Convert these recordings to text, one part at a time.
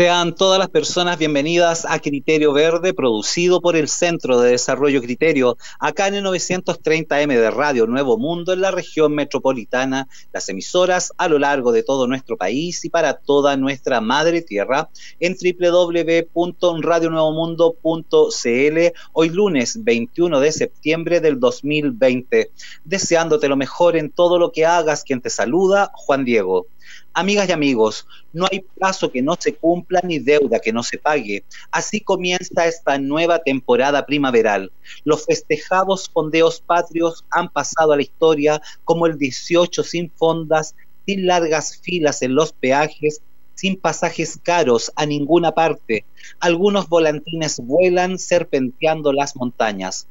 Sean todas las personas bienvenidas a Criterio Verde, producido por el Centro de Desarrollo Criterio, acá en el 930M de Radio Nuevo Mundo, en la región metropolitana, las emisoras a lo largo de todo nuestro país y para toda nuestra madre tierra, en www.radionuevomundo.cl, hoy lunes 21 de septiembre del 2020. Deseándote lo mejor en todo lo que hagas, quien te saluda, Juan Diego. Amigas y amigos, no hay plazo que no se cumpla ni deuda que no se pague. Así comienza esta nueva temporada primaveral. Los festejados fondeos patrios han pasado a la historia como el 18 sin fondas, sin largas filas en los peajes, sin pasajes caros a ninguna parte. Algunos volantines vuelan serpenteando las montañas.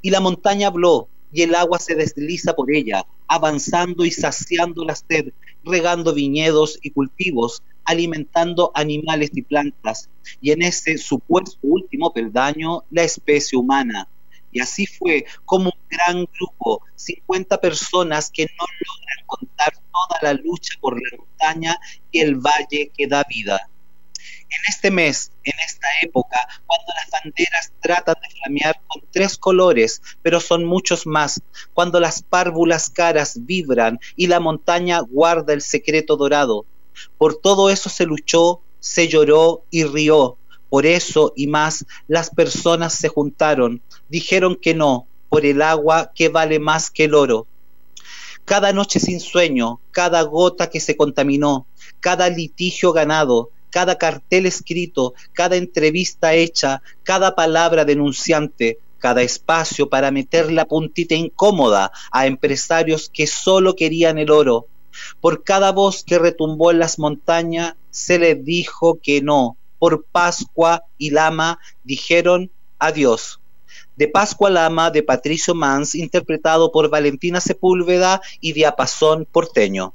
Y la montaña habló, y el agua se desliza por ella, avanzando y saciando la sed, regando viñedos y cultivos, alimentando animales y plantas, y en ese supuesto último peldaño, la especie humana. Y así fue como un gran grupo, 50 personas que no logran contar toda la lucha por la montaña y el valle que da vida en este mes, en esta época, cuando las banderas tratan de flamear con tres colores, pero son muchos más, cuando las párvulas caras vibran y la montaña guarda el secreto dorado. Por todo eso se luchó, se lloró y rió. Por eso y más las personas se juntaron, dijeron que no, por el agua que vale más que el oro. Cada noche sin sueño, cada gota que se contaminó, cada litigio ganado, cada cartel escrito, cada entrevista hecha, cada palabra denunciante, cada espacio para meter la puntita incómoda a empresarios que solo querían el oro. Por cada voz que retumbó en las montañas, se les dijo que no. Por Pascua y Lama dijeron adiós. De Pascua Lama de Patricio Mans, interpretado por Valentina Sepúlveda y Diapasón Porteño.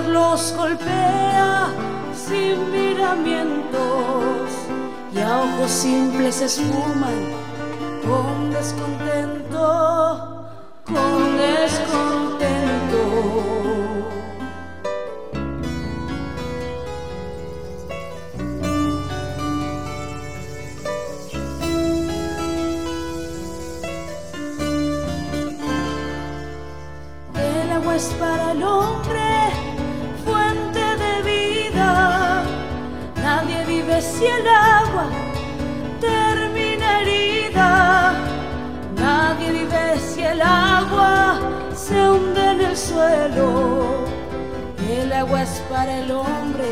los golpea sin miramientos y a ojos simples esfuman con descontento, con descontento. si el agua termina herida, nadie vive si el agua se hunde en el suelo. El agua es para el hombre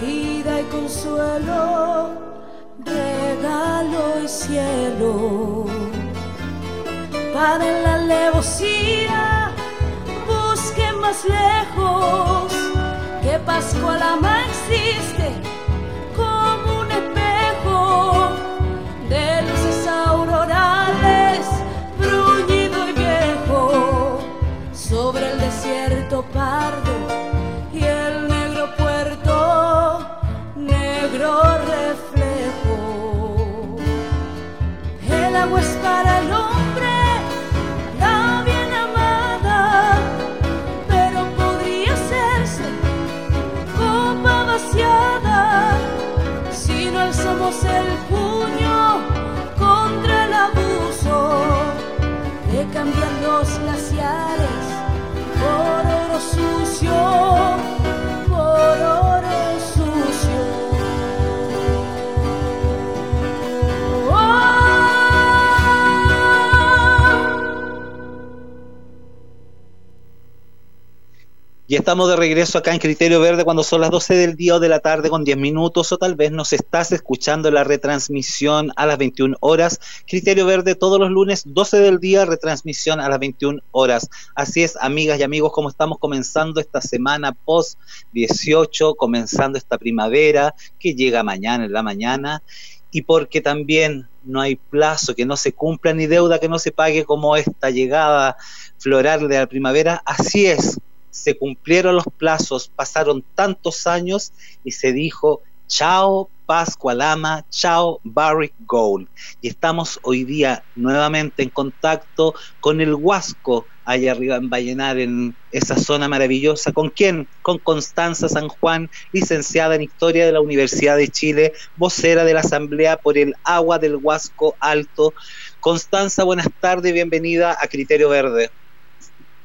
vida y consuelo, regalo y cielo. Paren la alevosía, busquen más lejos que Pascualama existe Y estamos de regreso acá en Criterio Verde cuando son las 12 del día o de la tarde con 10 minutos o tal vez nos estás escuchando la retransmisión a las 21 horas. Criterio Verde todos los lunes 12 del día, retransmisión a las 21 horas. Así es, amigas y amigos, como estamos comenzando esta semana post 18, comenzando esta primavera que llega mañana en la mañana y porque también no hay plazo que no se cumpla ni deuda que no se pague como esta llegada floral de la primavera, así es, se cumplieron los plazos, pasaron tantos años y se dijo, chao Pascualama, chao Barrick Gold. Y estamos hoy día nuevamente en contacto con el Huasco, allá arriba en Vallenar, en esa zona maravillosa. ¿Con quién? Con Constanza San Juan, licenciada en Historia de la Universidad de Chile, vocera de la Asamblea por el Agua del Huasco Alto. Constanza, buenas tardes, bienvenida a Criterio Verde.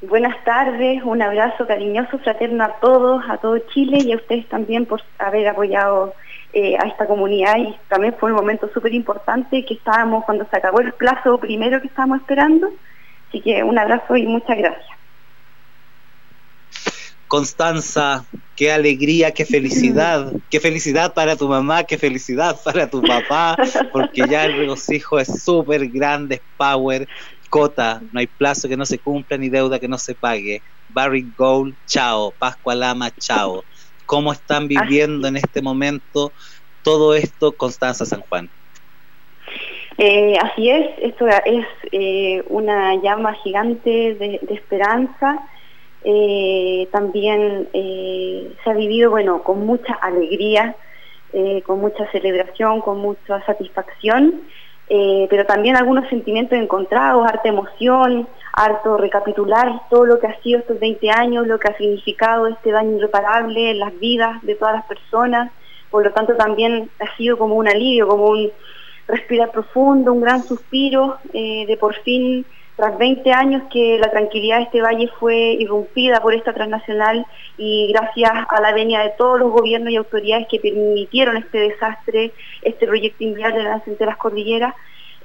Buenas tardes, un abrazo cariñoso, fraterno a todos, a todo Chile y a ustedes también por haber apoyado eh, a esta comunidad. Y también fue un momento súper importante que estábamos cuando se acabó el plazo primero que estábamos esperando, así que un abrazo y muchas gracias. Constanza, qué alegría, qué felicidad, qué felicidad para tu mamá, qué felicidad para tu papá, porque ya el regocijo es súper grande, es power, Cota, no hay plazo que no se cumpla ni deuda que no se pague. Barry Gold, chao. Pascua Lama, chao. ¿Cómo están viviendo en este momento todo esto, Constanza San Juan? Eh, así es, esto es eh, una llama gigante de, esperanza. Eh, también se ha vivido, bueno, con mucha alegría, con mucha celebración, con mucha satisfacción eh, pero también algunos sentimientos encontrados, harta emoción, harto recapitular todo lo que ha sido estos 20 años, lo que ha significado este daño irreparable en las vidas de todas las personas, por lo tanto también ha sido como un alivio, como un respirar profundo, un gran suspiro eh, de por fin tras 20 años que la tranquilidad de este valle fue irrumpida por esta transnacional y gracias a la venia de todos los gobiernos y autoridades que permitieron este desastre, este proyecto inviable de las enteras cordilleras,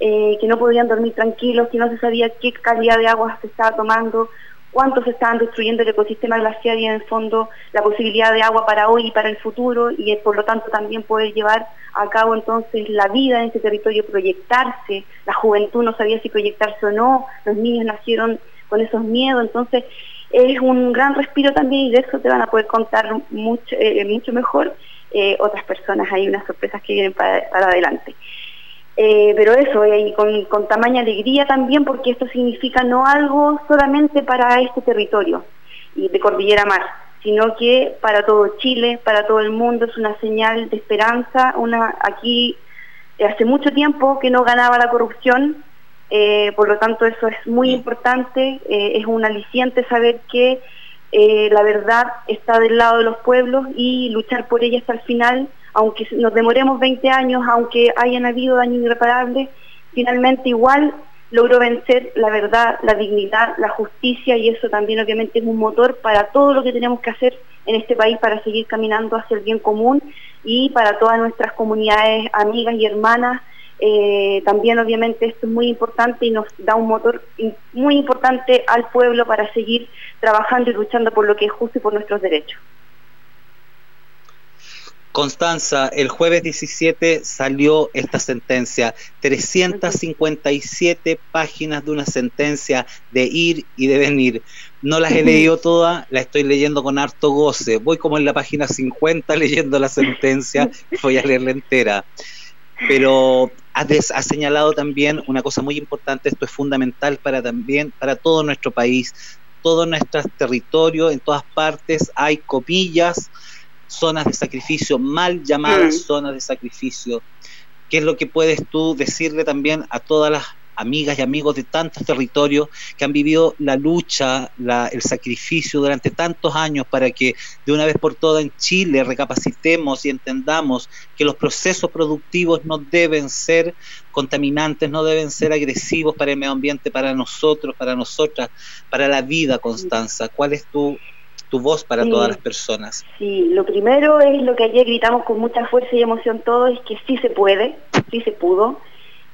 eh, que no podían dormir tranquilos, que no se sabía qué calidad de agua se estaba tomando, cuánto se estaban destruyendo el ecosistema glacial y en el fondo la posibilidad de agua para hoy y para el futuro y por lo tanto también poder llevar a cabo entonces la vida en ese territorio, proyectarse, la juventud no sabía si proyectarse o no, los niños nacieron con esos miedos, entonces es un gran respiro también y de eso te van a poder contar mucho, eh, mucho mejor eh, otras personas, hay unas sorpresas que vienen para adelante. Eh, pero eso, y con, con tamaña alegría también, porque esto significa no algo solamente para este territorio y de Cordillera Mar, sino que para todo Chile, para todo el mundo, es una señal de esperanza. Una Aquí hace mucho tiempo que no ganaba la corrupción, eh, por lo tanto eso es muy importante, eh, es un aliciente saber que la verdad está del lado de los pueblos y luchar por ella hasta el final aunque nos demoremos 20 años, aunque hayan habido daños irreparables, finalmente igual logró vencer la verdad, la dignidad, la justicia y eso también obviamente es un motor para todo lo que tenemos que hacer en este país para seguir caminando hacia el bien común y para todas nuestras comunidades amigas y hermanas. Eh, también obviamente esto es muy importante y nos da un motor muy importante al pueblo para seguir trabajando y luchando por lo que es justo y por nuestros derechos. Constanza, el jueves 17 salió esta sentencia, 357 páginas de una sentencia de ir y de venir. No las he leído todas, la estoy leyendo con harto goce. Voy como en la página 50 leyendo la sentencia, voy a leerla entera. Pero ha señalado también una cosa muy importante, esto es fundamental para también para todo nuestro país, todo nuestro territorio, en todas partes hay copillas zonas de sacrificio, mal llamadas zonas de sacrificio. ¿Qué es lo que puedes tú decirle también a todas las amigas y amigos de tantos territorios que han vivido la lucha, el sacrificio durante tantos años para que de una vez por todas en Chile recapacitemos y entendamos que los procesos productivos no deben ser contaminantes, no deben ser agresivos para el medio ambiente, para nosotros, para nosotras, para la vida, Constanza. ¿Cuál es tu, tu voz para todas las personas? Sí, lo primero es lo que ayer gritamos con mucha fuerza y emoción todos, es que sí se puede, sí se pudo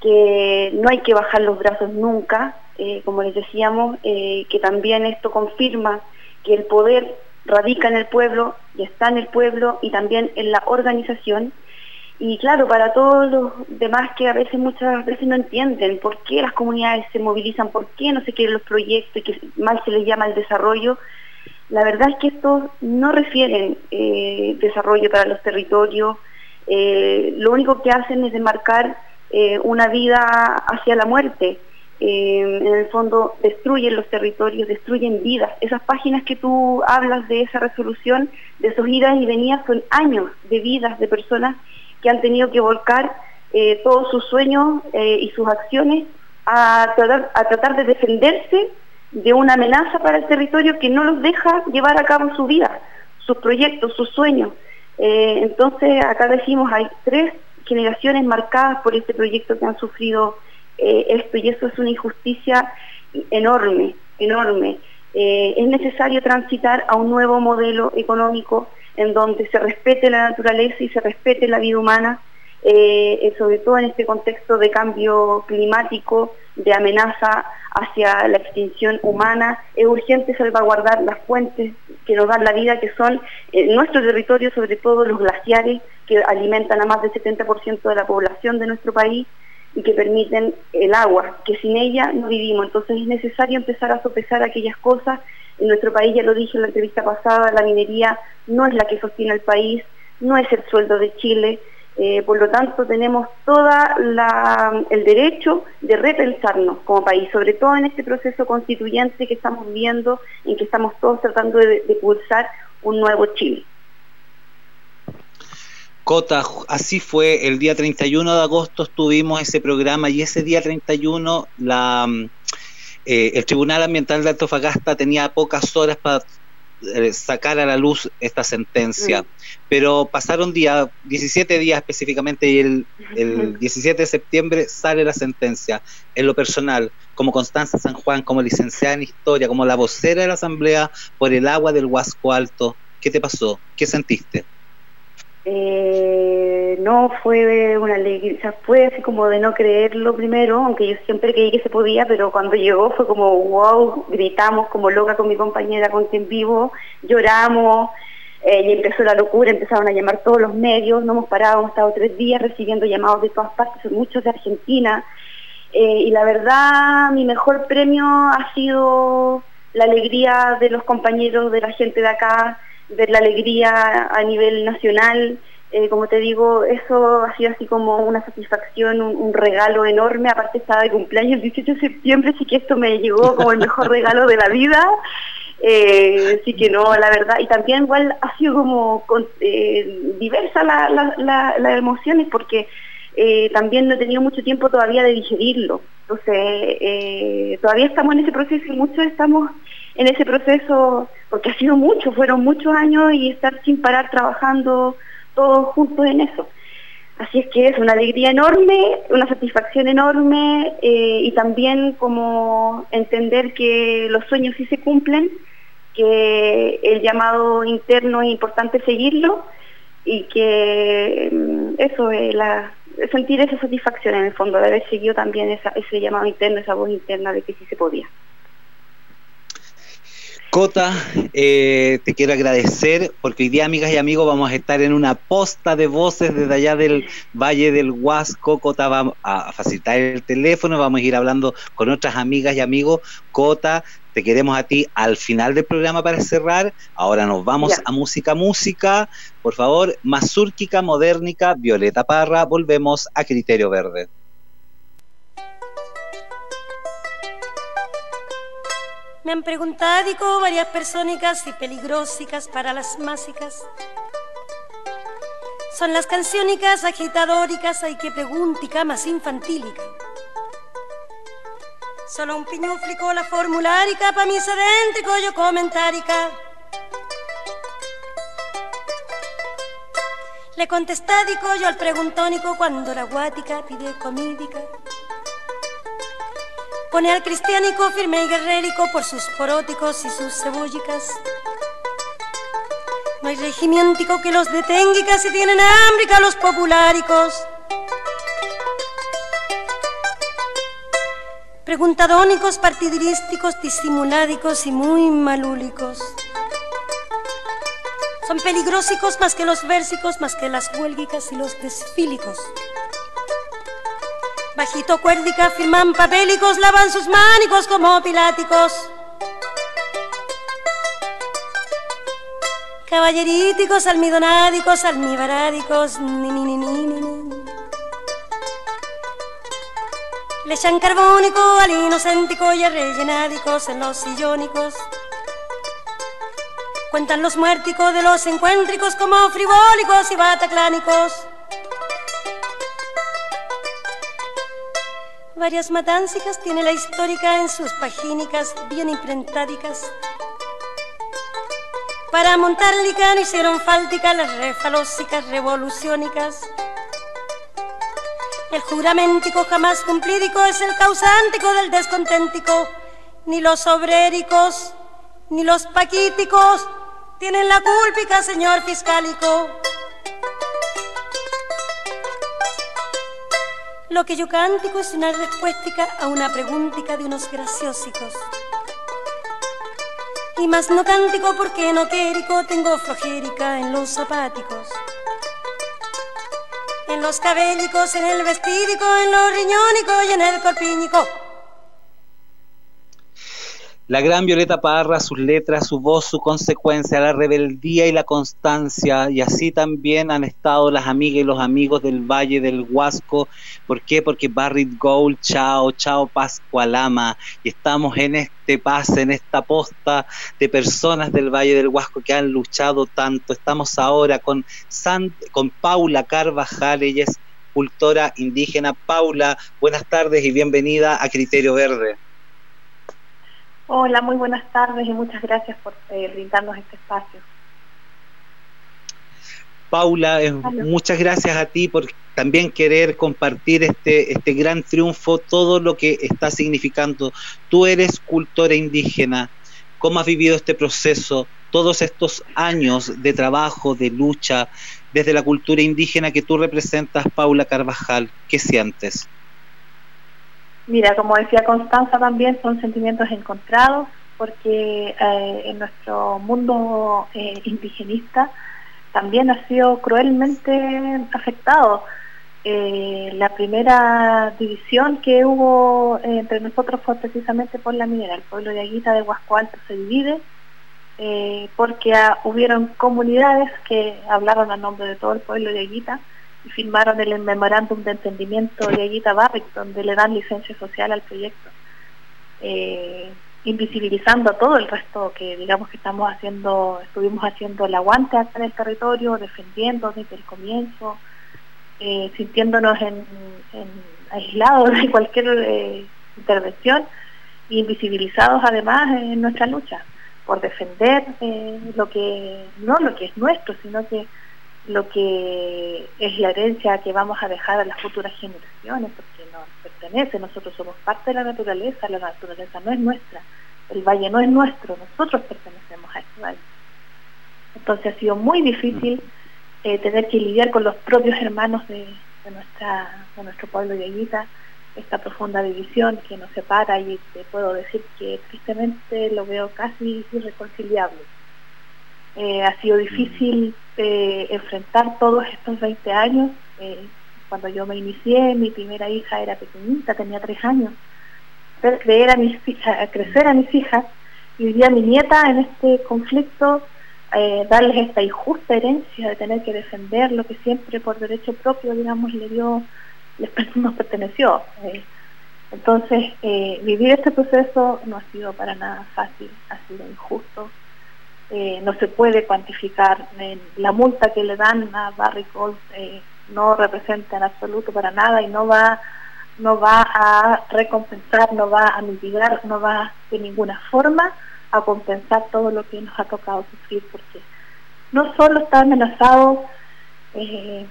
que no hay que bajar los brazos nunca, eh, como les decíamos, eh, que también esto confirma que el poder radica en el pueblo y está en el pueblo y también en la organización. Y claro, para todos los demás que a veces muchas veces no entienden por qué las comunidades se movilizan, por qué no se quieren los proyectos y que mal se les llama el desarrollo, la verdad es que estos no refieren eh, desarrollo para los territorios, lo único que hacen es demarcar eh, una vida hacia la muerte. Eh, en el fondo destruyen los territorios, destruyen vidas. Esas páginas que tú hablas de esa resolución, de esos idas y venidas, son años de vidas de personas que han tenido que volcar eh, todos sus sueños y sus acciones a tratar, a tratar de defenderse de una amenaza para el territorio que no los deja llevar a cabo su vida, sus proyectos, sus sueños. entonces, acá decimos, hay tres generaciones marcadas por este proyecto que han sufrido eh, esto y eso es una injusticia enorme, enorme. Eh, es necesario transitar a un nuevo modelo económico en donde se respete la naturaleza y se respete la vida humana, eh, sobre todo en este contexto de cambio climático, de amenaza hacia la extinción humana. Es urgente salvaguardar las fuentes que nos dan la vida, que son en nuestro territorio, sobre todo los glaciares, que alimentan a más del 70% de la población de nuestro país y que permiten el agua, que sin ella no vivimos. Entonces es necesario empezar a sopesar aquellas cosas. En nuestro país, ya lo dije en la entrevista pasada, la minería no es la que sostiene el país, no es el sueldo de Chile, eh, por lo tanto, tenemos todo el derecho de repensarnos como país, sobre todo en este proceso constituyente que estamos viendo, en que estamos todos tratando de, de pulsar un nuevo Chile. Cota, así fue, el día 31 de agosto estuvimos ese programa y ese día 31 la, eh, el Tribunal Ambiental de Antofagasta tenía pocas horas para sacar a la luz esta sentencia. Mm. Pero pasaron días, 17 días específicamente, y el, el 17 de septiembre sale la sentencia. En lo personal, como Constanza San Juan, como licenciada en Historia, como la vocera de la Asamblea por el agua del Huasco Alto, ¿qué te pasó? ¿Qué sentiste? Eh, no fue una alegría, fue así como de no creerlo primero, aunque yo siempre creí que se podía, pero cuando llegó fue como wow, gritamos como loca con mi compañera con quien vivo, lloramos, eh, y empezó la locura, empezaron a llamar todos los medios, no hemos parado, hemos estado tres días recibiendo llamados de todas partes, muchos de Argentina, eh, y la verdad mi mejor premio ha sido la alegría de los compañeros, de la gente de acá, ver la alegría a nivel nacional. Eh, como te digo, eso ha sido así como una satisfacción, un, regalo enorme. Aparte estaba de cumpleaños el 18 de septiembre, así que esto me llegó como el mejor regalo de la vida. Eh, así que no, la verdad. Y también igual ha sido como eh, diversa las la, la, emociones porque eh, también no he tenido mucho tiempo todavía de digerirlo. Entonces, todavía estamos en ese proceso y muchos estamos en ese proceso, porque ha sido mucho, fueron muchos años y estar sin parar trabajando todos juntos en eso. Así es que es una alegría enorme, una satisfacción enorme eh, y también como entender que los sueños sí se cumplen, que el llamado interno es importante seguirlo y que mm, eso es sentir esa satisfacción en el fondo de haber seguido también ese llamado interno, esa voz interna de que sí se podía. Cota, eh, te quiero agradecer porque hoy día, amigas y amigos, vamos a estar en una posta de voces desde allá del Valle del Huasco. Cota va a facilitar el teléfono, vamos a ir hablando con otras amigas y amigos. Cota, te queremos a ti al final del programa para cerrar. Ahora nos vamos a música, música. Por favor, mazúrquica, modernica, Violeta Parra. Volvemos a Criterio Verde. Me han preguntado varias personas y peligrosicas para las másicas. Son las canciónicas agitadóricas, hay que preguntica más infantílica. Solo un piñuflico la formularica pa' mi sedéntrico yo comentárica. Le contestádico yo al preguntónico cuando la guática pide comídica. Pone al cristiánico firme y guerrérico por sus poróticos y sus cebollicas. No hay regimiéntico que los detenga si tienen hambre los populáricos. Preguntadónicos, partidirísticos, disimuládicos y muy malúlicos. Son peligrosicos más que los versicos, más que las huélgicas y los desfílicos. Bajito cuérdica firman papélicos, lavan sus mánicos como piláticos. Caballeríticos, almidonádicos, almibarádicos, ni ni ni ni ni. Le echan carbónico al inocéntico y a rellenádicos en los sillónicos. Cuentan los muérticos de los encuéntricos como frivólicos y bataclánicos. Varias matáncicas tiene la histórica en sus pagínicas bien imprentádicas. Para montar licán hicieron fáltica las refalósicas revoluciónicas. El juramentico jamás cumplídico es el causántico del desconténtico. Ni los obréricos, ni los paquíticos tienen la culpica, señor fiscalico. Lo que yo cántico es una respuesta a una preguntica de unos graciosicos. Y más no cántico porque no quérico tengo flojérica en los zapáticos. En los cabellicos, en el vestídico, en los riñónicos y en el corpínico. La gran Violeta Parra, sus letras, su voz, su consecuencia, la rebeldía y la constancia, y así también han estado las amigas y los amigos del Valle del Huasco. ¿Por qué? Porque Barrit Gold, chao, chao Pascualama, y estamos en este pase, en esta posta de personas del Valle del Huasco que han luchado tanto. Estamos ahora con, con Paula Carvajal, ella es cultora indígena. Paula, buenas tardes y bienvenida a Criterio Verde. Hola, muy buenas tardes y muchas gracias por eh, brindarnos este espacio. Paula, eh, muchas gracias a ti por también querer compartir este, este gran triunfo, todo lo que está significando. Tú eres cultora indígena, ¿cómo has vivido este proceso, todos estos años de trabajo, de lucha, desde la cultura indígena que tú representas, Paula Carvajal? ¿Qué sientes? Mira, como decía Constanza también, son sentimientos encontrados, porque eh, en nuestro mundo eh, indigenista también ha sido cruelmente afectado. Eh, la primera división que hubo entre nosotros fue precisamente por la minera. El pueblo de Aguita de Huasco Alto se divide porque hubieron comunidades que hablaron a nombre de todo el pueblo de Aguita firmaron el memorándum de entendimiento de Aguita Barrick, donde le dan licencia social al proyecto, eh, invisibilizando a todo el resto que digamos que estamos haciendo, estuvimos haciendo el aguante acá en el territorio, defendiendo desde el comienzo, eh, sintiéndonos en, aislados de cualquier eh, intervención, invisibilizados además en nuestra lucha por defender lo que no lo que es nuestro, sino que lo que es la herencia que vamos a dejar a las futuras generaciones, porque nos pertenece, nosotros somos parte de la naturaleza, la naturaleza no es nuestra, el valle no es nuestro, nosotros pertenecemos a este valle. Entonces ha sido muy difícil eh, tener que lidiar con los propios hermanos de, nuestra, de nuestro pueblo de Aguita, esta profunda división que nos separa y te puedo decir que tristemente lo veo casi irreconciliable. Eh, ha sido difícil eh, enfrentar todos estos 20 años. Eh, cuando yo me inicié, mi primera hija era pequeñita, tenía tres años. Ver creer a mis, crecer a mis hijas y hoy mi nieta en este conflicto, darles esta injusta herencia de tener que defender lo que siempre por derecho propio, digamos, le dio, les nos perteneció. entonces, vivir este proceso no ha sido para nada fácil, ha sido injusto, eh, no se puede cuantificar. la multa que le dan a Gold eh, no representa en absoluto para nada y no va no va a recompensar, no va a mitigar, no va de ninguna forma a compensar todo lo que nos ha tocado sufrir, porque no solo está amenazado, eh,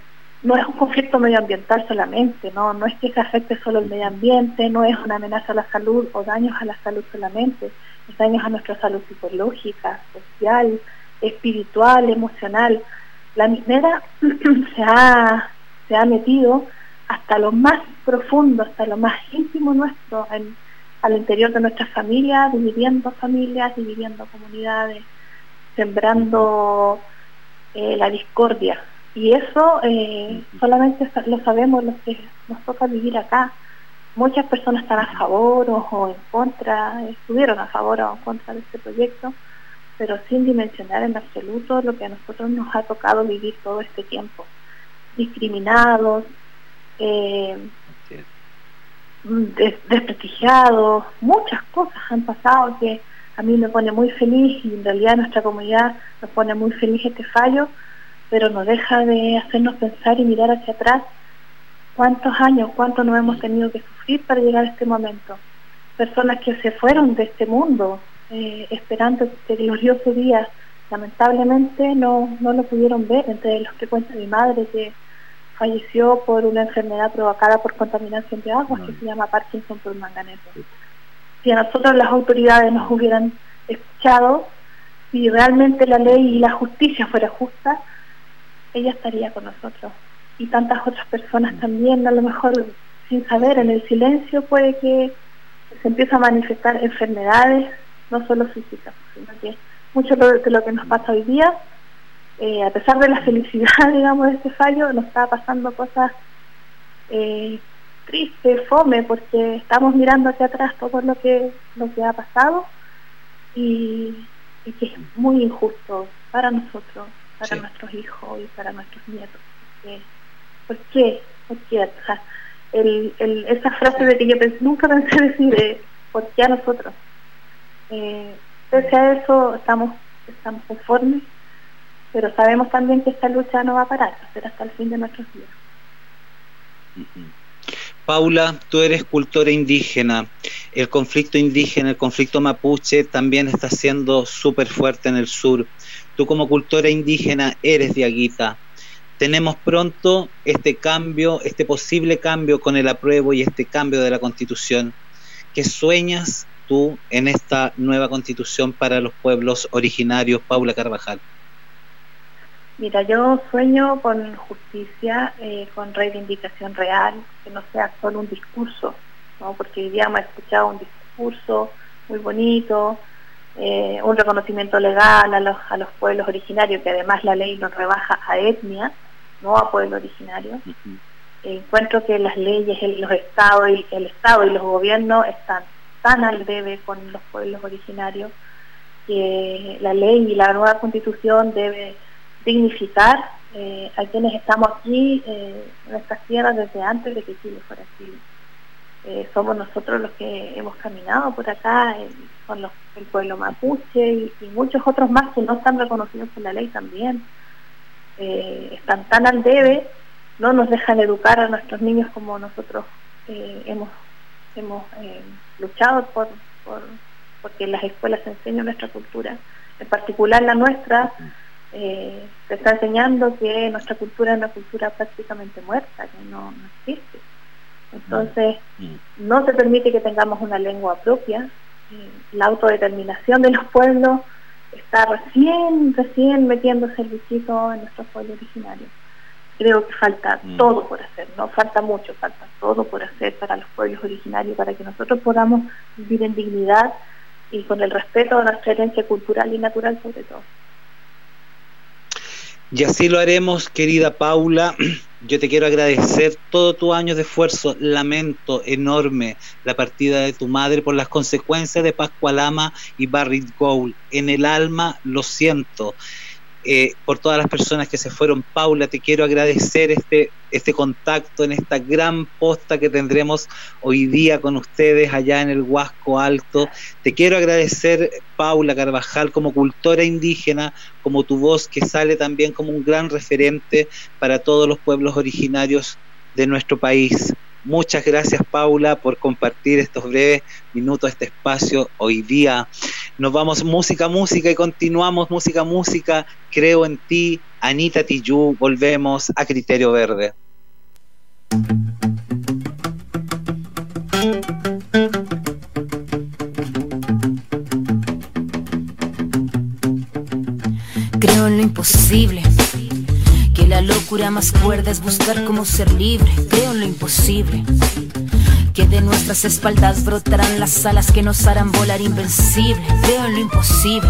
no es un conflicto medioambiental solamente, ¿no? no es que se afecte solo el medio ambiente, no es una amenaza a la salud o daños a la salud solamente, es daños a nuestra salud psicológica, social, espiritual, emocional. La minera se ha, se ha metido hasta lo más profundo, hasta lo más íntimo nuestro, al interior de nuestras familias, dividiendo familias, dividiendo comunidades, sembrando eh, la discordia. Y eso eh, solamente lo sabemos los que nos toca vivir acá. Muchas personas están a favor o, en contra, estuvieron a favor o en contra de este proyecto, pero sin dimensionar en absoluto lo que a nosotros nos ha tocado vivir todo este tiempo. Discriminados, eh, desprestigiados, muchas cosas han pasado que a mí me pone muy feliz y en realidad nuestra comunidad nos pone muy feliz este fallo, pero no deja de hacernos pensar y mirar hacia atrás cuántos años, cuánto nos hemos tenido que sufrir para llegar a este momento. Personas que se fueron de este mundo eh, esperando este glorioso día, lamentablemente no, no lo pudieron ver, entre los que cuenta mi madre que falleció por una enfermedad provocada por contaminación de agua que se llama Parkinson por manganeso. Si a nosotros las autoridades nos hubieran escuchado, si realmente la ley y la justicia fuera justa, ella estaría con nosotros. Y tantas otras personas también, a lo mejor sin saber, en el silencio puede que se empiece a manifestar enfermedades, no solo físicas, sino que mucho de lo que nos pasa hoy día eh, a pesar de la felicidad, digamos, de este fallo, nos está pasando cosas eh, tristes, fome, porque estamos mirando hacia atrás todo lo que, lo que ha pasado y, que es muy injusto para nosotros, para nuestros hijos y para nuestros nietos. ¿Por qué? ¿Por qué? esa frase de que yo nunca pensé decir, ¿por qué a nosotros? Eh, pese a eso, estamos, estamos conformes pero sabemos también que esta lucha no va a parar, será hasta el fin de nuestros días. Paula, tú eres cultora indígena. El conflicto indígena, el conflicto mapuche también está siendo súper fuerte en el sur. Tú como cultora indígena eres de Aguita. Tenemos pronto este cambio, este posible cambio con el apruebo y este cambio de la constitución. ¿Qué sueñas tú en esta nueva constitución para los pueblos originarios, Paula Carvajal? Mira, yo sueño con justicia, eh, con reivindicación real, que no sea solo un discurso, porque hoy día hemos escuchado un discurso muy bonito, eh, un reconocimiento legal a los, a los pueblos originarios, que además la ley nos rebaja a etnia, no a pueblo originario. encuentro que las leyes, los estados y el Estado y los gobiernos están tan al debe con los pueblos originarios que la ley y la nueva constitución debe dignificar eh, a quienes estamos aquí eh, en estas tierras desde antes de que Chile fuera Chile. Eh, somos nosotros los que hemos caminado por acá, con los, el pueblo mapuche y, muchos otros más que no están reconocidos por la ley también. Están tan al debe, no nos dejan educar a nuestros niños como nosotros hemos, hemos luchado por, por porque las escuelas enseñan nuestra cultura, en particular la nuestra eh, se está enseñando que nuestra cultura es una cultura prácticamente muerta, que no, existe. Entonces, mm. no se permite que tengamos una lengua propia. Eh, la autodeterminación de los pueblos está recién, recién metiéndose el bichito en nuestros pueblos originarios. Creo que falta mm. todo por hacer, no falta mucho, falta todo por hacer para los pueblos originarios, para que nosotros podamos vivir en dignidad y con el respeto a nuestra herencia cultural y natural sobre todo. Y así lo haremos, querida Paula. Yo te quiero agradecer todo tu año de esfuerzo. Lamento enorme la partida de tu madre por las consecuencias de Pascualama y Barry Gould. En el alma lo siento. Eh, por todas las personas que se fueron. Paula, te quiero agradecer este, este contacto en esta gran posta que tendremos hoy día con ustedes allá en el Huasco Alto. Te quiero agradecer, Paula Carvajal, como cultora indígena, como tu voz que sale también como un gran referente para todos los pueblos originarios de nuestro país. Muchas gracias Paula por compartir estos breves minutos, este espacio hoy día. Nos vamos música, música y continuamos música, música. Creo en ti, Anita Tijoux, volvemos a Criterio Verde. Creo en lo imposible que la locura más cuerda es buscar cómo ser libre. Creo en lo imposible. Que de nuestras espaldas brotarán las alas que nos harán volar invencible. Creo en lo imposible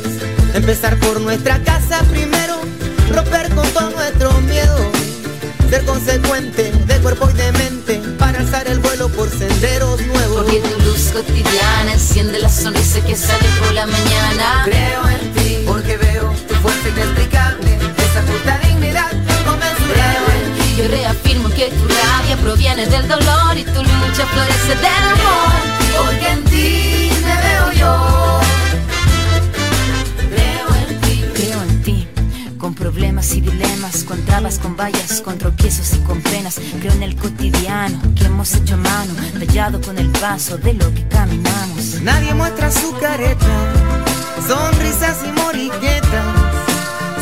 Empezar por nuestra casa primero, romper con todo nuestro miedo. Ser consecuente de cuerpo y de mente para alzar el vuelo por senderos nuevos. Porque tu luz cotidiana enciende la sonrisa que sale por la mañana. Creo en ti porque veo tu fuerza inexplicable, esa justa dignidad inconmensurable. Yo reafirmo que tu rabia proviene del dolor y tu lucha florece del amor. Porque en ti me veo yo. Problemas y dilemas, con trabas, con vallas, con tropiezos y con penas. Creo en el cotidiano que hemos hecho mano, tallado con el paso de lo que caminamos. Nadie muestra su careta, sonrisas y moriquetas.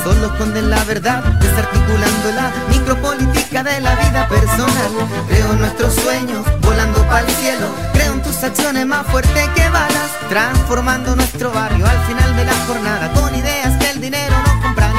Solo esconden la verdad, desarticulando la micropolítica de la vida personal. Creo en nuestros sueños, volando para el cielo. Creo en tus acciones más fuertes que balas, transformando nuestro barrio al final de la jornada con ideas que el dinero no compra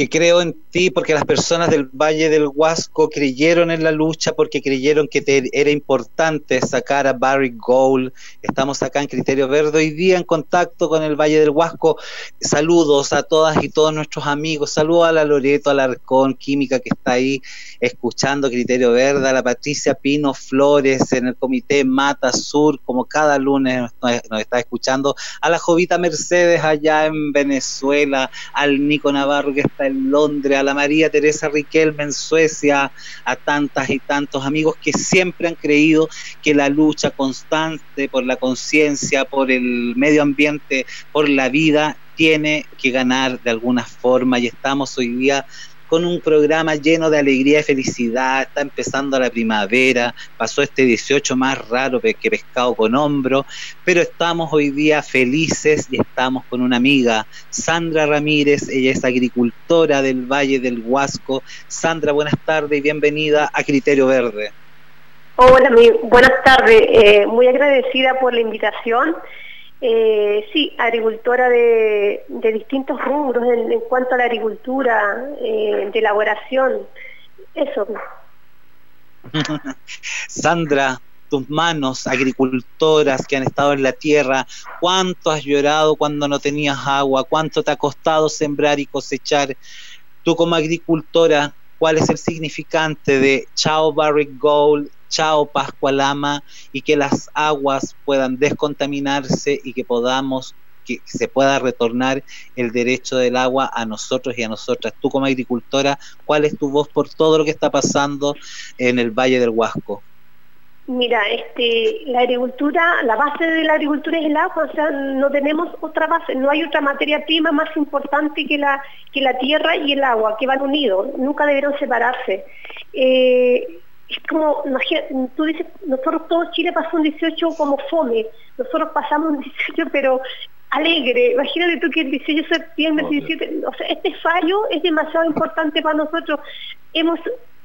Porque creo en ti, porque las personas del Valle del Huasco creyeron en la lucha, porque creyeron que te, era importante sacar a Barry Gold. Estamos acá en Criterio Verde hoy día en contacto con el Valle del Huasco. Saludos a todas y todos nuestros amigos. Saludos a la Loreto, a la Arcón Química que está ahí escuchando Criterio Verde, a la Patricia Pino Flores en el comité Mata Sur, como cada lunes nos, nos está escuchando, a la Jovita Mercedes allá en Venezuela, al Nico Navarro que está en Londres, a la María Teresa Riquelme en Suecia, a tantas y tantos amigos que siempre han creído que la lucha constante por la conciencia, por el medio ambiente, por la vida, tiene que ganar de alguna forma. Y estamos hoy día con un programa lleno de alegría y felicidad, está empezando la primavera, pasó este 18 más raro que pescado con hombro, pero estamos hoy día felices y estamos con una amiga, Sandra Ramírez, ella es agricultora del Valle del Huasco. Sandra, buenas tardes y bienvenida a Criterio Verde. Hola, buenas tardes, eh, muy agradecida por la invitación eh, sí, agricultora de, distintos rubros en, cuanto a la agricultura, eh, de elaboración, eso. Sandra, tus manos agricultoras que han estado en la tierra, cuánto has llorado cuando no tenías agua, cuánto te ha costado sembrar y cosechar. Tú como agricultora, ¿cuál es el significante de Chao Barrick Gold chao Pascualama y que las aguas puedan descontaminarse y que podamos que se pueda retornar el derecho del agua a nosotros y a nosotras. Tú como agricultora, ¿cuál es tu voz por todo lo que está pasando en el Valle del Huasco? Mira, este, la agricultura, la base de la agricultura es el agua, o sea, no tenemos otra base, no hay otra materia prima más importante que la, que la tierra y el agua, que van unidos, nunca debieron separarse. Eh, es como, tú dices, nosotros todo Chile pasó un 18 como fome, nosotros pasamos un 18 pero alegre, imagínate tú que el 18 de septiembre, 17, o sea, este fallo es demasiado importante para nosotros. Hemos,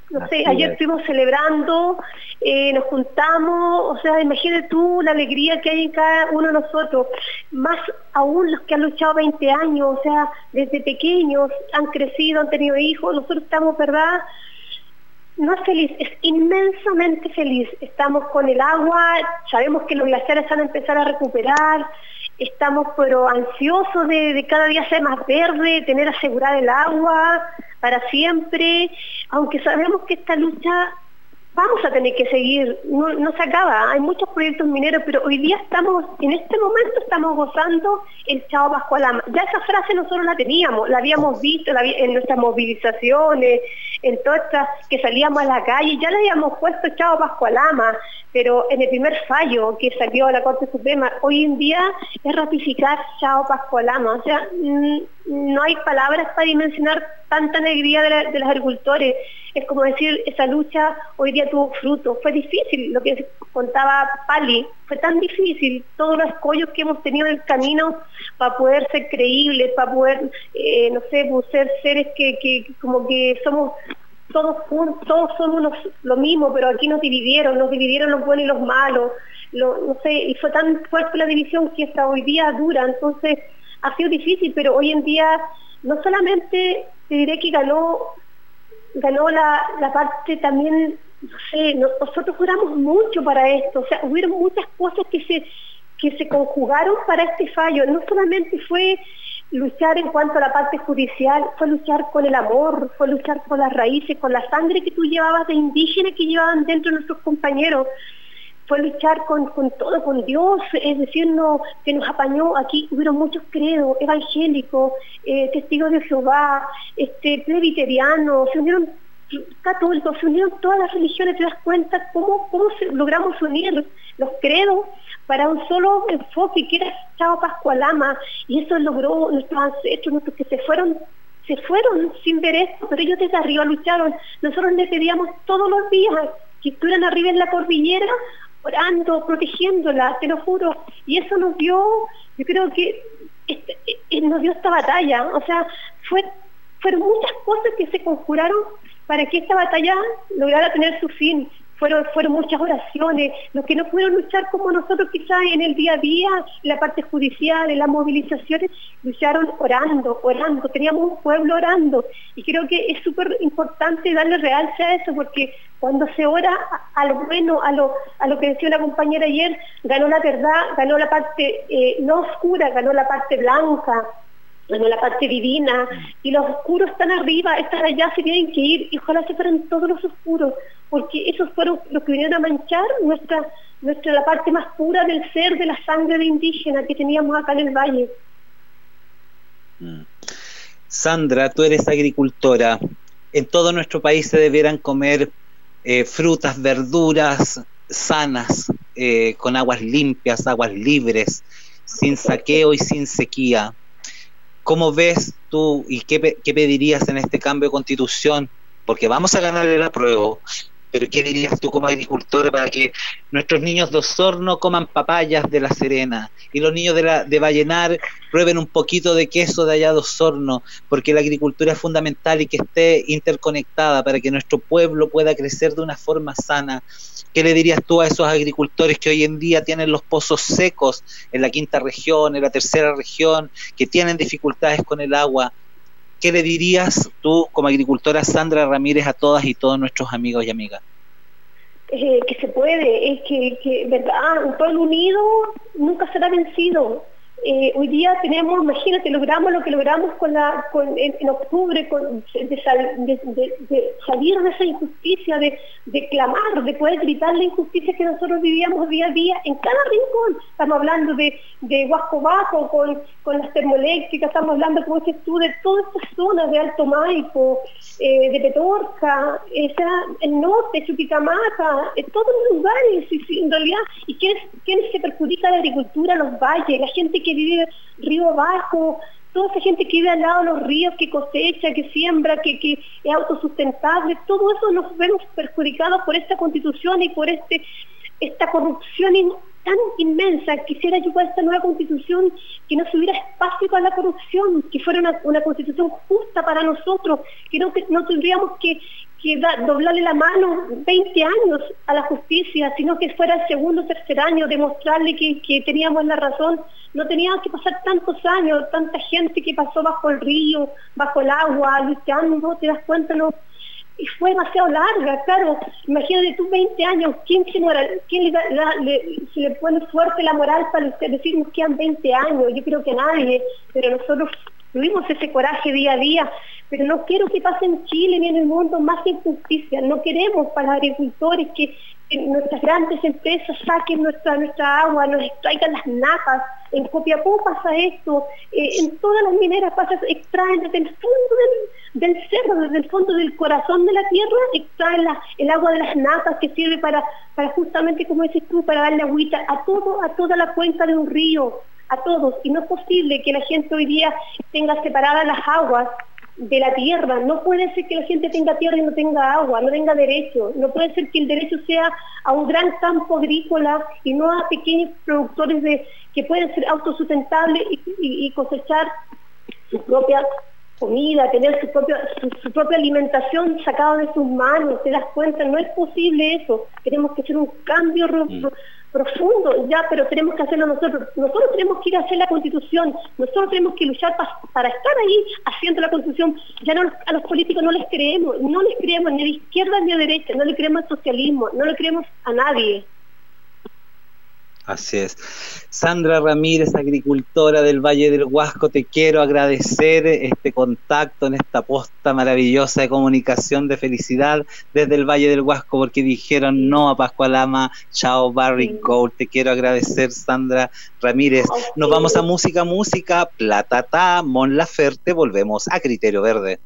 no sé, ayer estuvimos celebrando, eh, nos juntamos, o sea, imagínate tú la alegría que hay en cada uno de nosotros, más aún los que han luchado 20 años, o sea, desde pequeños han crecido, han tenido hijos, nosotros estamos, ¿verdad?, no es feliz, es inmensamente feliz. Estamos con el agua, sabemos que los glaciares van a empezar a recuperar, estamos pero ansiosos de, cada día ser más verde, tener asegurada el agua para siempre, aunque sabemos que esta lucha vamos a tener que seguir, no, se acaba, hay muchos proyectos mineros, pero hoy día estamos, en este momento estamos gozando el Chao Pascualama. Ya esa frase nosotros la teníamos, la habíamos visto en nuestras movilizaciones, en todas estas que salíamos a la calle, ya le habíamos puesto Chao Pascualama, pero en el primer fallo que salió a la Corte Suprema, hoy en día es ratificar Chao Pascualama. O sea, mm, no hay palabras para dimensionar tanta alegría de, de los agricultores es como decir, esa lucha hoy día tuvo fruto. Fue difícil, lo que contaba Pali, fue tan difícil, todos los escollos que hemos tenido en el camino para poder ser creíbles, para poder, eh, no sé, ser seres que, como que somos todos todos somos lo mismo, pero aquí nos dividieron, nos dividieron los buenos y los malos, no sé, y fue tan fuerte la división que hasta hoy día dura, entonces ha sido difícil, pero hoy en día no solamente te diré que ganó ganó la, parte también, no sé, nosotros juramos mucho para esto, o sea, hubieron muchas cosas que se, que se conjugaron para este fallo, no solamente fue luchar en cuanto a la parte judicial, fue luchar con el amor, fue luchar con las raíces, con la sangre que tú llevabas de indígena que llevaban dentro de nuestros compañeros. Fue luchar con, todo, con Dios, es decir, que nos apañó, aquí hubieron muchos credos, evangélicos, eh, testigos de Jehová, este, presbiterianos, se unieron católicos, se unieron todas las religiones, te das cuenta cómo, cómo logramos unir los credos para un solo enfoque, que era Chao Pascualama, y eso logró nuestros ancestros, nuestros que se fueron se fueron sin ver esto, pero ellos desde arriba lucharon. Nosotros les pedíamos todos los días que estuvieran arriba en la cordillera orando, protegiéndola, te lo juro. Y eso nos dio, yo creo que este, eh, nos dio esta batalla. O sea, fue, fueron muchas cosas que se conjuraron para que esta batalla lograra tener su fin fueron, fueron muchas oraciones, los que no pudieron luchar como nosotros quizás en el día a día, en la parte judicial, en las movilizaciones, lucharon orando, orando, teníamos un pueblo orando. Y creo que es súper importante darle realce a eso porque cuando se ora a, lo bueno, a lo, a lo que decía una compañera ayer, ganó la verdad, ganó la parte eh, no oscura, ganó la parte blanca, ganó la parte divina, y los oscuros están arriba, están allá, se tienen que ir, y ojalá se fueran todos los oscuros, porque esos fueron los que vinieron a manchar nuestra, nuestra la parte más pura del ser, de la sangre de indígena que teníamos acá en el valle. Mm. Sandra, tú eres agricultora. En todo nuestro país se debieran comer eh, frutas, verduras sanas, eh, con aguas limpias, aguas libres, sin saqueo y sin sequía ¿Cómo ves tú y qué, qué pedirías en este cambio de constitución? Porque vamos a ganar el apruebo, pero ¿qué dirías tú como agricultor para que nuestros niños de Osorno coman papayas de La Serena y los niños de, la, de Vallenar prueben un poquito de queso de allá de Osorno? Porque la agricultura es fundamental y que esté interconectada para que nuestro pueblo pueda crecer de una forma sana. ¿Qué le dirías tú a esos agricultores que hoy en día tienen los pozos secos en la quinta región, en la tercera región, que tienen dificultades con el agua? ¿Qué le dirías tú como agricultora Sandra Ramírez a todas y todos nuestros amigos y amigas? Eh, que se puede, es que, que, ¿verdad? Un pueblo unido nunca será vencido. Eh, hoy día tenemos, imagínate, logramos lo que logramos con la, con, en, octubre, con, de, salir de esa injusticia, de, clamar, de poder gritar la injusticia que nosotros vivíamos día a día en cada rincón. Estamos hablando de, de Huasco Bajo, con, con las termoeléctricas, estamos hablando, como dices tú, de todas estas zonas de Alto Maipo, eh, de Petorca, esa, el norte, Chuquicamaca, en todos los lugares, y, en realidad, ¿y quiénes, quiénes se perjudica la agricultura, los valles, la gente que vive río abajo, toda esa gente que vive al lado de los ríos, que cosecha, que siembra, que, es autosustentable, todo eso nos vemos perjudicados por esta constitución y por este esta corrupción tan inmensa. Quisiera yo para esta nueva constitución que no se hubiera espacio para la corrupción, que fuera una, constitución justa para nosotros, que no, no tendríamos que, que doblarle la mano 20 años a la justicia, sino que fuera el segundo o tercer año, demostrarle que, que teníamos la razón. No teníamos que pasar tantos años, tanta gente que pasó bajo el río, bajo el agua, luchando, te das cuenta, no, y fue demasiado larga, claro. Imagínate tú 20 años, ¿quién se, quién le, se le pone fuerte la moral para decir que quedan 20 años? Yo creo que nadie, pero nosotros tuvimos ese coraje día a día, pero no quiero que pase en Chile ni en el mundo más injusticia. No queremos para agricultores que, nuestras grandes empresas saquen nuestra, nuestra agua, nos extraigan las napas. En Copiapó pasa esto, eh, en todas las mineras pasa, extraen desde el fondo del, cerro, desde el fondo del corazón de la tierra, extraen el agua de las napas que sirve para, para justamente, como dices tú, para darle agüita a todo, a toda la cuenca de un río, a todos. Y no es posible que la gente hoy día tenga separadas las aguas de la tierra. No puede ser que la gente tenga tierra y no tenga agua, no tenga derecho. No puede ser que el derecho sea a un gran campo agrícola y no a pequeños productores de, que pueden ser autosustentables y, cosechar su propia comida, tener su propia, su, propia alimentación sacada de sus manos, te das cuenta, no es posible eso. Queremos que hacer un cambio mm profundo, ya, pero tenemos que hacerlo nosotros. Nosotros tenemos que ir a hacer la constitución, nosotros tenemos que luchar para estar ahí haciendo la constitución. Ya no, a los políticos no les creemos, no les creemos ni a izquierda ni a derecha, no le creemos al socialismo, no le creemos a nadie. Así es. Sandra Ramírez, agricultora del Valle del Huasco, te quiero agradecer este contacto en esta posta maravillosa de comunicación de felicidad desde el Valle del Huasco, porque dijeron no a Pascualama, chao Barry Gold. Te quiero agradecer, Sandra Ramírez. Nos vamos a música, música, platata, Mon Laferte, volvemos a Criterio Verde.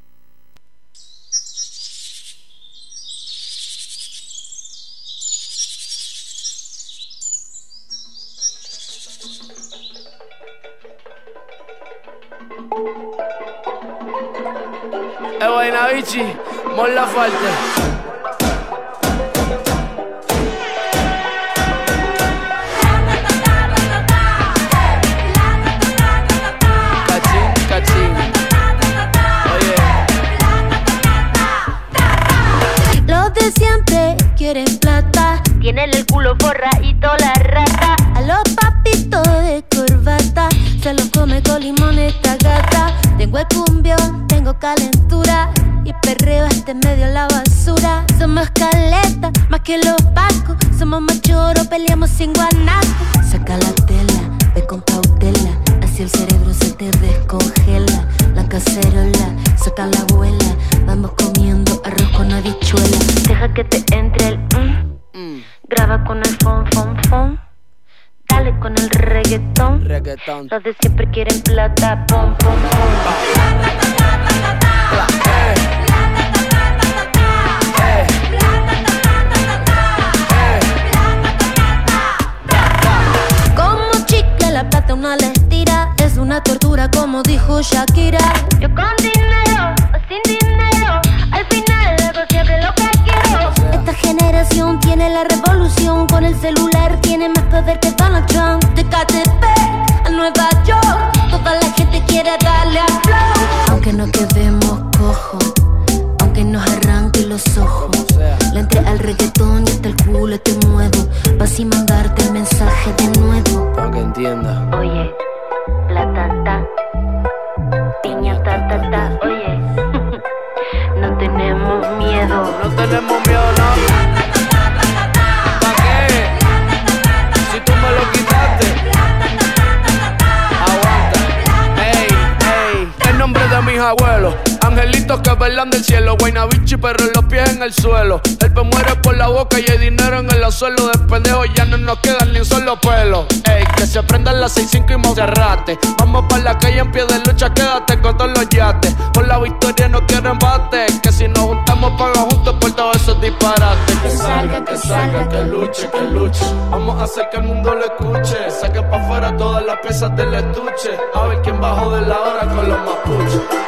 Como calle en pie de lucha, quédate con todos los yates. Por la victoria no quiero embate. Que si nos juntamos, paga juntos por todos esos disparates. Que salga, que salga, que luche, que luche. Vamos a hacer que el mundo lo escuche. Saque pa' afuera todas las piezas del estuche. A ver quién bajó de la hora con los mapuches.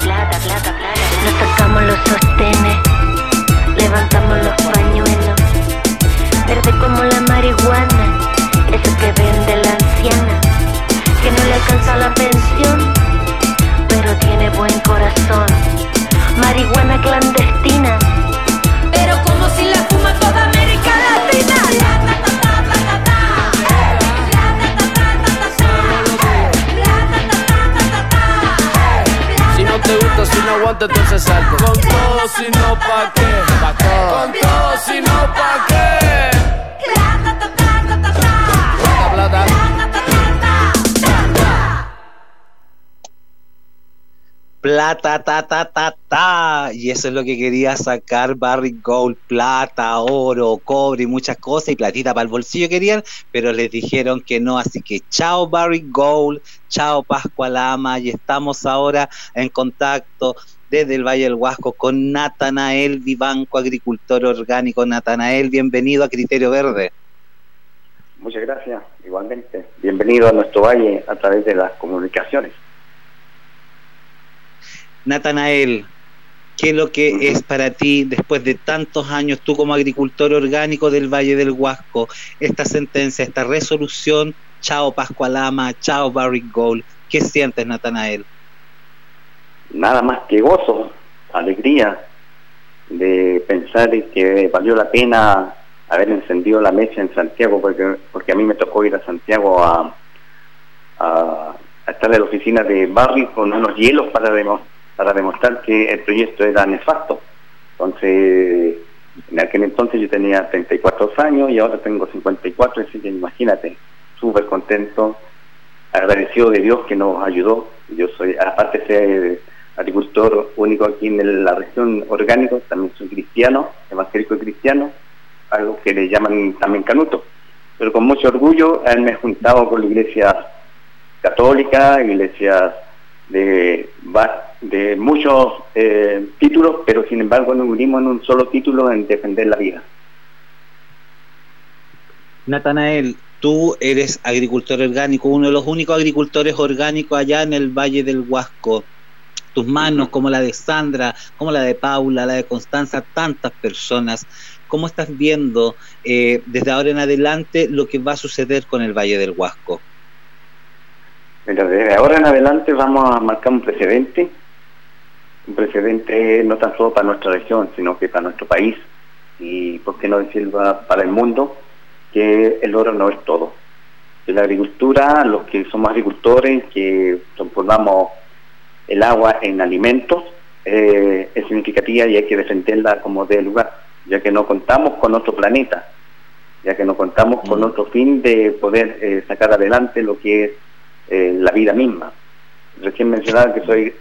Plata, plata, plata. Plata, ta, ta, ta, ta. Y eso es lo que quería sacar Barry Gold. Plata, oro, cobre y muchas cosas. Y platita para el bolsillo querían, pero les dijeron que no. Así que chao Barry Gold, chao Pascua Lama. Y estamos ahora en contacto desde el Valle del Huasco con Natanael Vivanco, agricultor orgánico. Natanael, bienvenido a Criterio Verde. Muchas gracias, igualmente. Bienvenido a nuestro valle a través de las comunicaciones. Natanael, ¿qué es lo que es para ti, después de tantos años, tú como agricultor orgánico del Valle del Huasco, esta sentencia, esta resolución, chao Pascualama, chao Barry Gold, ¿qué sientes, Natanael? Nada más que gozo, alegría de pensar en que valió la pena haber encendido la mecha en Santiago, porque, porque a mí me tocó ir a Santiago a, a, a estar en la oficina de Barry con unos hielos para, demo- para demostrar que el proyecto era nefasto. Entonces, en aquel entonces yo tenía 34 años y ahora tengo 54, así que imagínate, súper contento, agradecido de Dios que nos ayudó. Yo soy, aparte ser agricultor único aquí en la región orgánico, también soy cristiano, evangélico cristiano, algo que le llaman también canuto. Pero con mucho orgullo eh, me he juntado con la iglesia católica, iglesias de, de muchos eh, títulos, pero sin embargo nos unimos en un solo título en defender la vida. Natanael, tú eres agricultor orgánico, uno de los únicos agricultores orgánicos allá en el Valle del Huasco. Tus manos, como la de Sandra, como la de Paula, la de Constanza, tantas personas. ¿Cómo estás viendo eh, desde ahora en adelante lo que va a suceder con el Valle del Huasco? Desde ahora en adelante vamos a marcar un precedente, un precedente no tan solo para nuestra región, sino que para nuestro país. Y, por qué no decirlo, para el mundo, que el oro no es todo. Que la agricultura, los que somos agricultores, que transformamos el agua en alimentos, eh, es significativa y hay que defenderla como de lugar, ya que no contamos con otro planeta, ya que no contamos con otro fin de poder eh, sacar adelante lo que es eh, la vida misma. Recién mencionaba que soy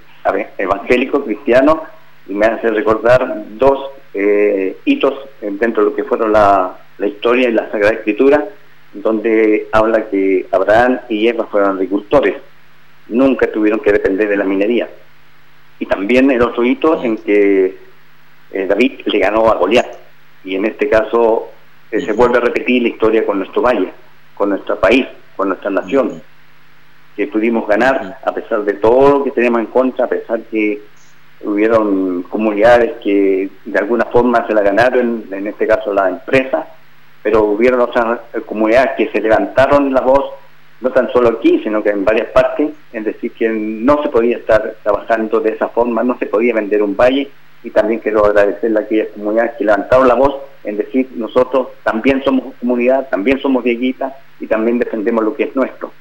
evangélico, cristiano, y me hace recordar dos eh, hitos dentro de lo que fueron la, la historia y la Sagrada Escritura, donde habla que Abraham y Eva fueron agricultores, nunca tuvieron que depender de la minería. Y también el otro hito en que eh, David le ganó a Goliat, y en este caso eh, se vuelve a repetir la historia con nuestro valle, con nuestro país, con nuestra nación, que pudimos ganar a pesar de todo lo que tenemos en contra, a pesar que hubieron comunidades que de alguna forma se la ganaron, en este caso la empresa, pero hubieron otras comunidades que se levantaron la voz, no tan solo aquí, sino que en varias partes, es decir, que no se podía estar trabajando de esa forma, no se podía vender un valle, y también quiero agradecerle a aquellas comunidades que levantaron la voz en decir, nosotros también somos comunidad, también somos viejitas y también defendemos lo que es nuestro.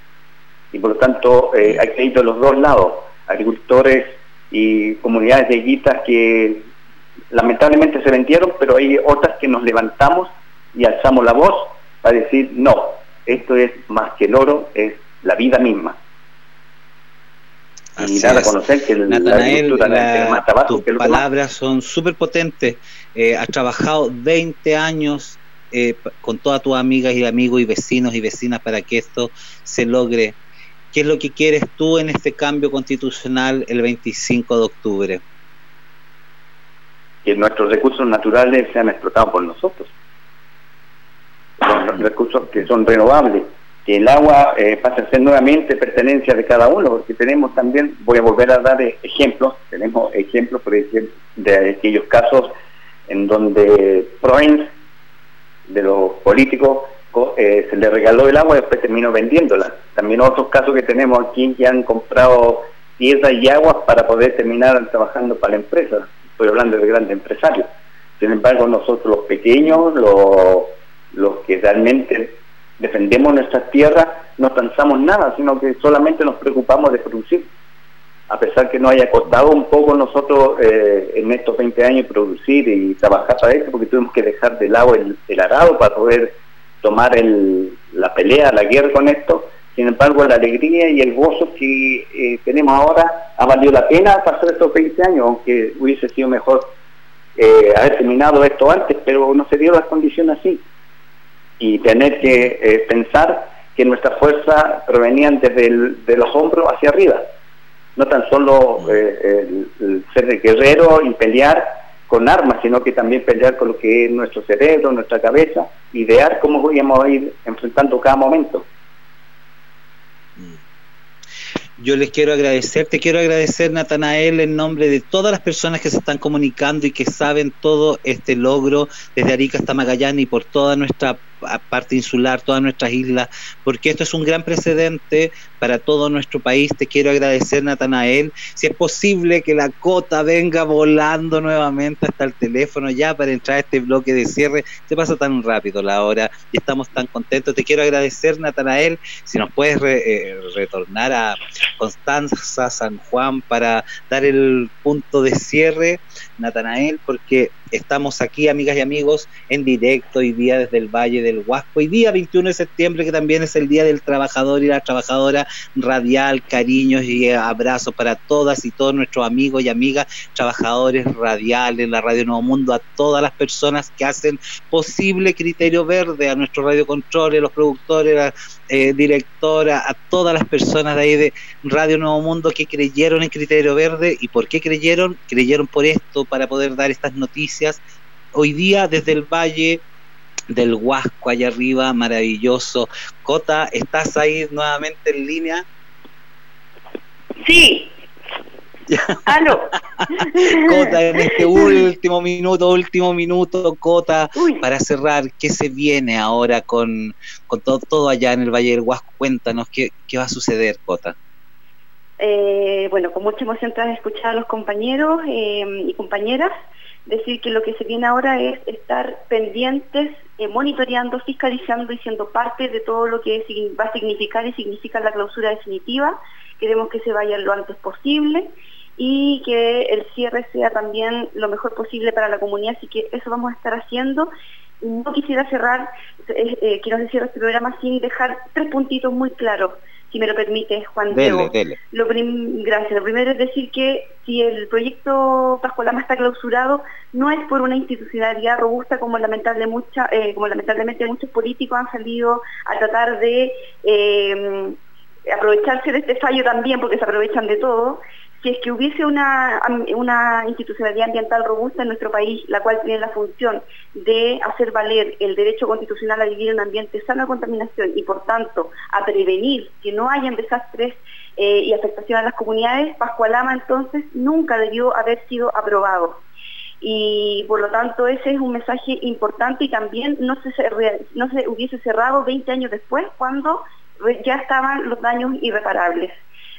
Y por lo tanto, eh, hay que ir de los dos lados, agricultores y comunidades viejitas que lamentablemente se vendieron, pero hay otras que nos levantamos y alzamos la voz para decir, no, esto es más que el oro, es la vida misma. y dar a conocer que Natanael, la, tus palabras son súper potentes. Eh, has trabajado 20 años eh, con todas tus amigas y amigos y vecinos y vecinas para que esto se logre. ¿Qué es lo que quieres tú en este cambio constitucional el 25 de octubre? Que nuestros recursos naturales sean explotados por nosotros los recursos que son renovables, que el agua eh, pase a ser nuevamente pertenencia de cada uno, porque tenemos también, voy a volver a dar ejemplos, tenemos ejemplos, por ejemplo, de aquellos casos en donde Proens, de los políticos, eh, se le regaló el agua y después terminó vendiéndola. También otros casos que tenemos aquí que han comprado tierra y agua para poder terminar trabajando para la empresa. Estoy hablando de grandes empresarios. Sin embargo, nosotros los pequeños, los los que realmente defendemos nuestras tierras, no pensamos nada, sino que solamente nos preocupamos de producir. A pesar que nos haya costado un poco nosotros eh, en estos 20 años producir y trabajar para eso, porque tuvimos que dejar de lado el, arado para poder tomar el, la pelea, la guerra con esto. Sin embargo, la alegría y el gozo que eh, tenemos ahora ha valido la pena pasar estos 20 años, aunque hubiese sido mejor eh, haber terminado esto antes, pero no se dio las condiciones así y tener que eh, pensar que nuestra fuerza provenían desde de los hombros hacia arriba. No tan solo eh, el, ser guerrero y pelear con armas, sino que también pelear con lo que es nuestro cerebro, nuestra cabeza, idear cómo vamos a ir enfrentando cada momento. Yo les quiero agradecer, te quiero agradecer Natanael en nombre de todas las personas que se están comunicando y que saben todo este logro desde Arica hasta Magallanes y por toda nuestra parte insular, todas nuestras islas, porque esto es un gran precedente para todo nuestro país. Te quiero agradecer, Natanael. Si es posible que la cota venga volando nuevamente hasta el teléfono ya para entrar a este bloque de cierre. Se pasa tan rápido la hora y estamos tan contentos. Te quiero agradecer, Natanael. Si nos puedes eh, retornar a Constanza, San Juan, para dar el punto de cierre, Natanael, porque estamos aquí, amigas y amigos, en directo hoy día desde el Valle del Huasco. Hoy día 21 de septiembre, que también es el Día del Trabajador y la Trabajadora Radial. Cariños y abrazos para todas y todos nuestros amigos y amigas, trabajadores radiales, la Radio Nuevo Mundo, a todas las personas que hacen posible Criterio Verde, a nuestros radiocontroles, los productores, la eh, directora, a todas las personas de ahí de Radio Nuevo Mundo que creyeron en Criterio Verde. ¿Y por qué creyeron? Creyeron por esto, para poder dar estas noticias Hoy día desde el Valle del Huasco, allá arriba, maravilloso. Cota, ¿estás ahí nuevamente en línea? Sí. Aló. Cota, en este último minuto, último minuto, Cota, para cerrar, ¿qué se viene ahora con, con todo, todo allá en el Valle del Huasco? Cuéntanos, ¿qué, qué va a suceder, Cota? Eh, bueno, con mucha emoción tras escuchar a los compañeros eh, y compañeras decir que lo que se viene ahora es estar pendientes, eh, monitoreando, fiscalizando y siendo parte de todo lo que va a significar y significa la clausura definitiva. Queremos que se vaya lo antes posible y que el cierre sea también lo mejor posible para la comunidad, así que eso vamos a estar haciendo. No quisiera cerrar, quiero decir este programa sin dejar tres puntitos muy claros si me lo permite, Juan Dele, Diego. dele. Lo gracias. Lo primero es decir que si el proyecto Pascualama está clausurado, no es por una institucionalidad robusta como, lamentable mucha, eh, como lamentablemente muchos políticos han salido a tratar de eh, aprovecharse de este fallo también, porque se aprovechan de todo. Si es que hubiese una, una institucionalidad ambiental robusta en nuestro país, la cual tiene la función de hacer valer el derecho constitucional a vivir en un ambiente sano de contaminación y por tanto a prevenir que no hayan desastres eh, y afectación a las comunidades, Pascualama entonces nunca debió haber sido aprobado. Y por lo tanto ese es un mensaje importante y también no se, no se hubiese cerrado 20 años después cuando ya estaban los daños irreparables.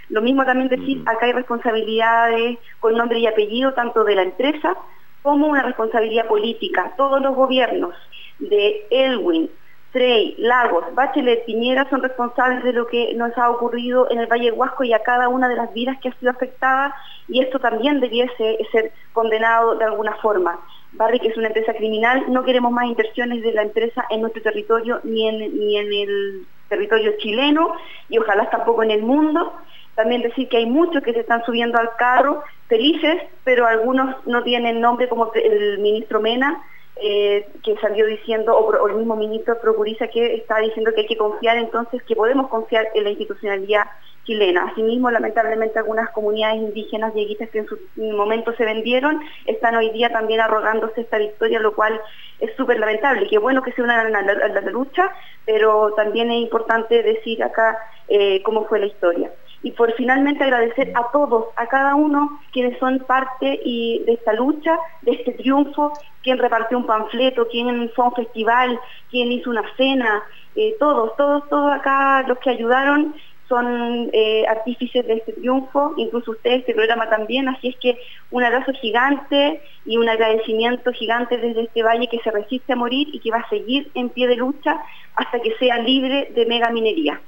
Lo mismo también decir, acá hay responsabilidades con nombre y apellido tanto de la empresa como una responsabilidad política. Todos los gobiernos de Elwin, Frey, Lagos, Bachelet, Piñera son responsables de lo que nos ha ocurrido en el Valle Huasco y a cada una de las vidas que ha sido afectada y esto también debiese ser condenado de alguna forma. Barrick es una empresa criminal, no queremos más inversiones de la empresa en nuestro territorio ni en, ni en el territorio chileno y ojalá tampoco en el mundo. También decir que hay muchos que se están subiendo al carro felices, pero algunos no tienen nombre como el ministro Mena, eh, que salió diciendo, o, el mismo ministro Procuriza que está diciendo que hay que confiar entonces, que podemos confiar en la institucionalidad chilena. Asimismo, lamentablemente algunas comunidades indígenas lleguitas que en su momento se vendieron, están hoy día también arrogándose esta victoria, lo cual es súper lamentable. Qué bueno que se unan a la lucha, pero también es importante decir acá eh, cómo fue la historia y por finalmente agradecer a todos, a cada uno quienes son parte y de esta lucha, de este triunfo, quien repartió un panfleto, quien fue a un festival, quien hizo una cena, eh, todos, todos, todos acá los que ayudaron son eh, artífices de este triunfo, incluso ustedes, este programa también, así es que un abrazo gigante y un agradecimiento gigante desde este valle que se resiste a morir y que va a seguir en pie de lucha hasta que sea libre de mega minería.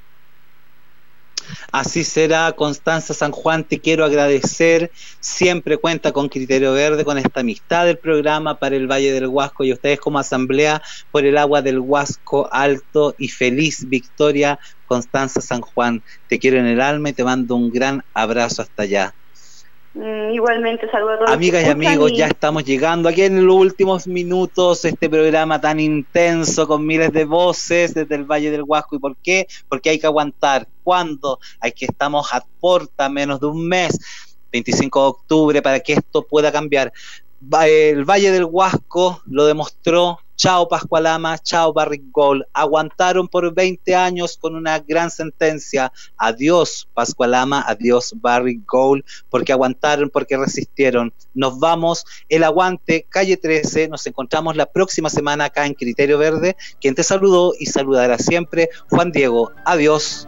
Así será, Constanza San Juan, te quiero agradecer. Siempre cuenta con Criterio Verde, con esta amistad del programa para el Valle del Huasco y ustedes como asamblea por el agua del Huasco Alto y feliz victoria, Constanza San Juan. Te quiero en el alma y te mando un gran abrazo hasta allá. Mm, igualmente, saludos a todos. Amigas y amigos, ya estamos llegando aquí en los últimos minutos este programa tan intenso con miles de voces desde el Valle del Huasco. ¿Y por qué? Porque hay que aguantar. ¿Cuándo? Hay que estamos a puerta menos de un mes, 25 de octubre, para que esto pueda cambiar. El Valle del Huasco lo demostró. Chao Pascualama, chao Barrick Gold. Aguantaron por 20 años con una gran sentencia. Adiós Pascualama, adiós Barrick Gold, porque aguantaron, porque resistieron. Nos vamos, el aguante, calle 13. Nos encontramos la próxima semana acá en Criterio Verde. Quien te saludó y saludará siempre, Juan Diego. Adiós.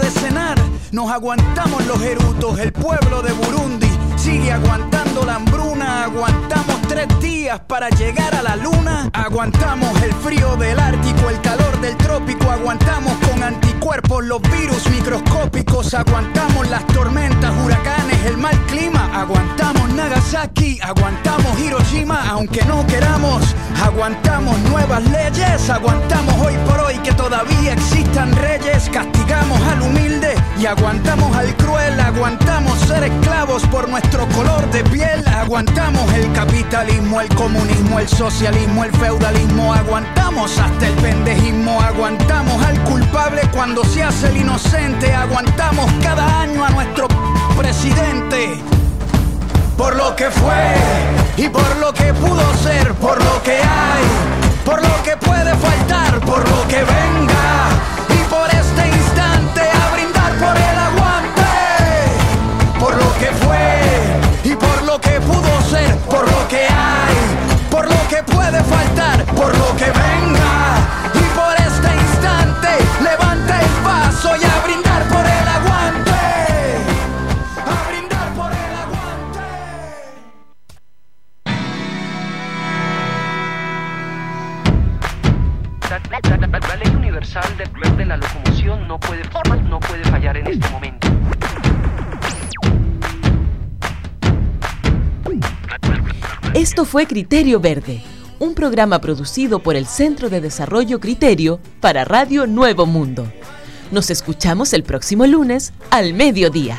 de cenar. Nos aguantamos los erutos, el pueblo de Burundi sigue aguantando la hambruna. Aguantamos tres días para llegar a la luna. Aguantamos el frío del Ártico, el calor del trópico. Aguantamos con anticuerpos los virus microscópicos. Aguantamos las tormentas, huracanes, el mal clima. Aguantamos Nagasaki, aguantamos Hiroshima, aunque no queramos. Aguantamos nuevas leyes, aguantamos hoy por hoy que todavía existan reyes. Castigamos al humilde y aguantamos al cruel. Aguantamos ser esclavos por nuestro color de piel. Aguantamos el capitalismo, el comunismo, el socialismo, el feudalismo. Aguantamos hasta el pendejismo. Aguantamos al culpable cuando se hace el inocente. Aguantamos cada año a nuestro presidente por lo que fue y por lo que pudo ser, por lo que hay, por lo que puede faltar, por lo que venga y por este instante a brindar por el aguante, por lo que fue y por lo que pudo ser, por lo que hay, por lo que puede faltar, por lo que venga y por este instante le va de, de la locomoción no puede, no puede fallar en este momento. Esto fue Criterio Verde, un programa producido por el Centro de Desarrollo Criterio para Radio Nuevo Mundo. Nos escuchamos el próximo lunes al mediodía.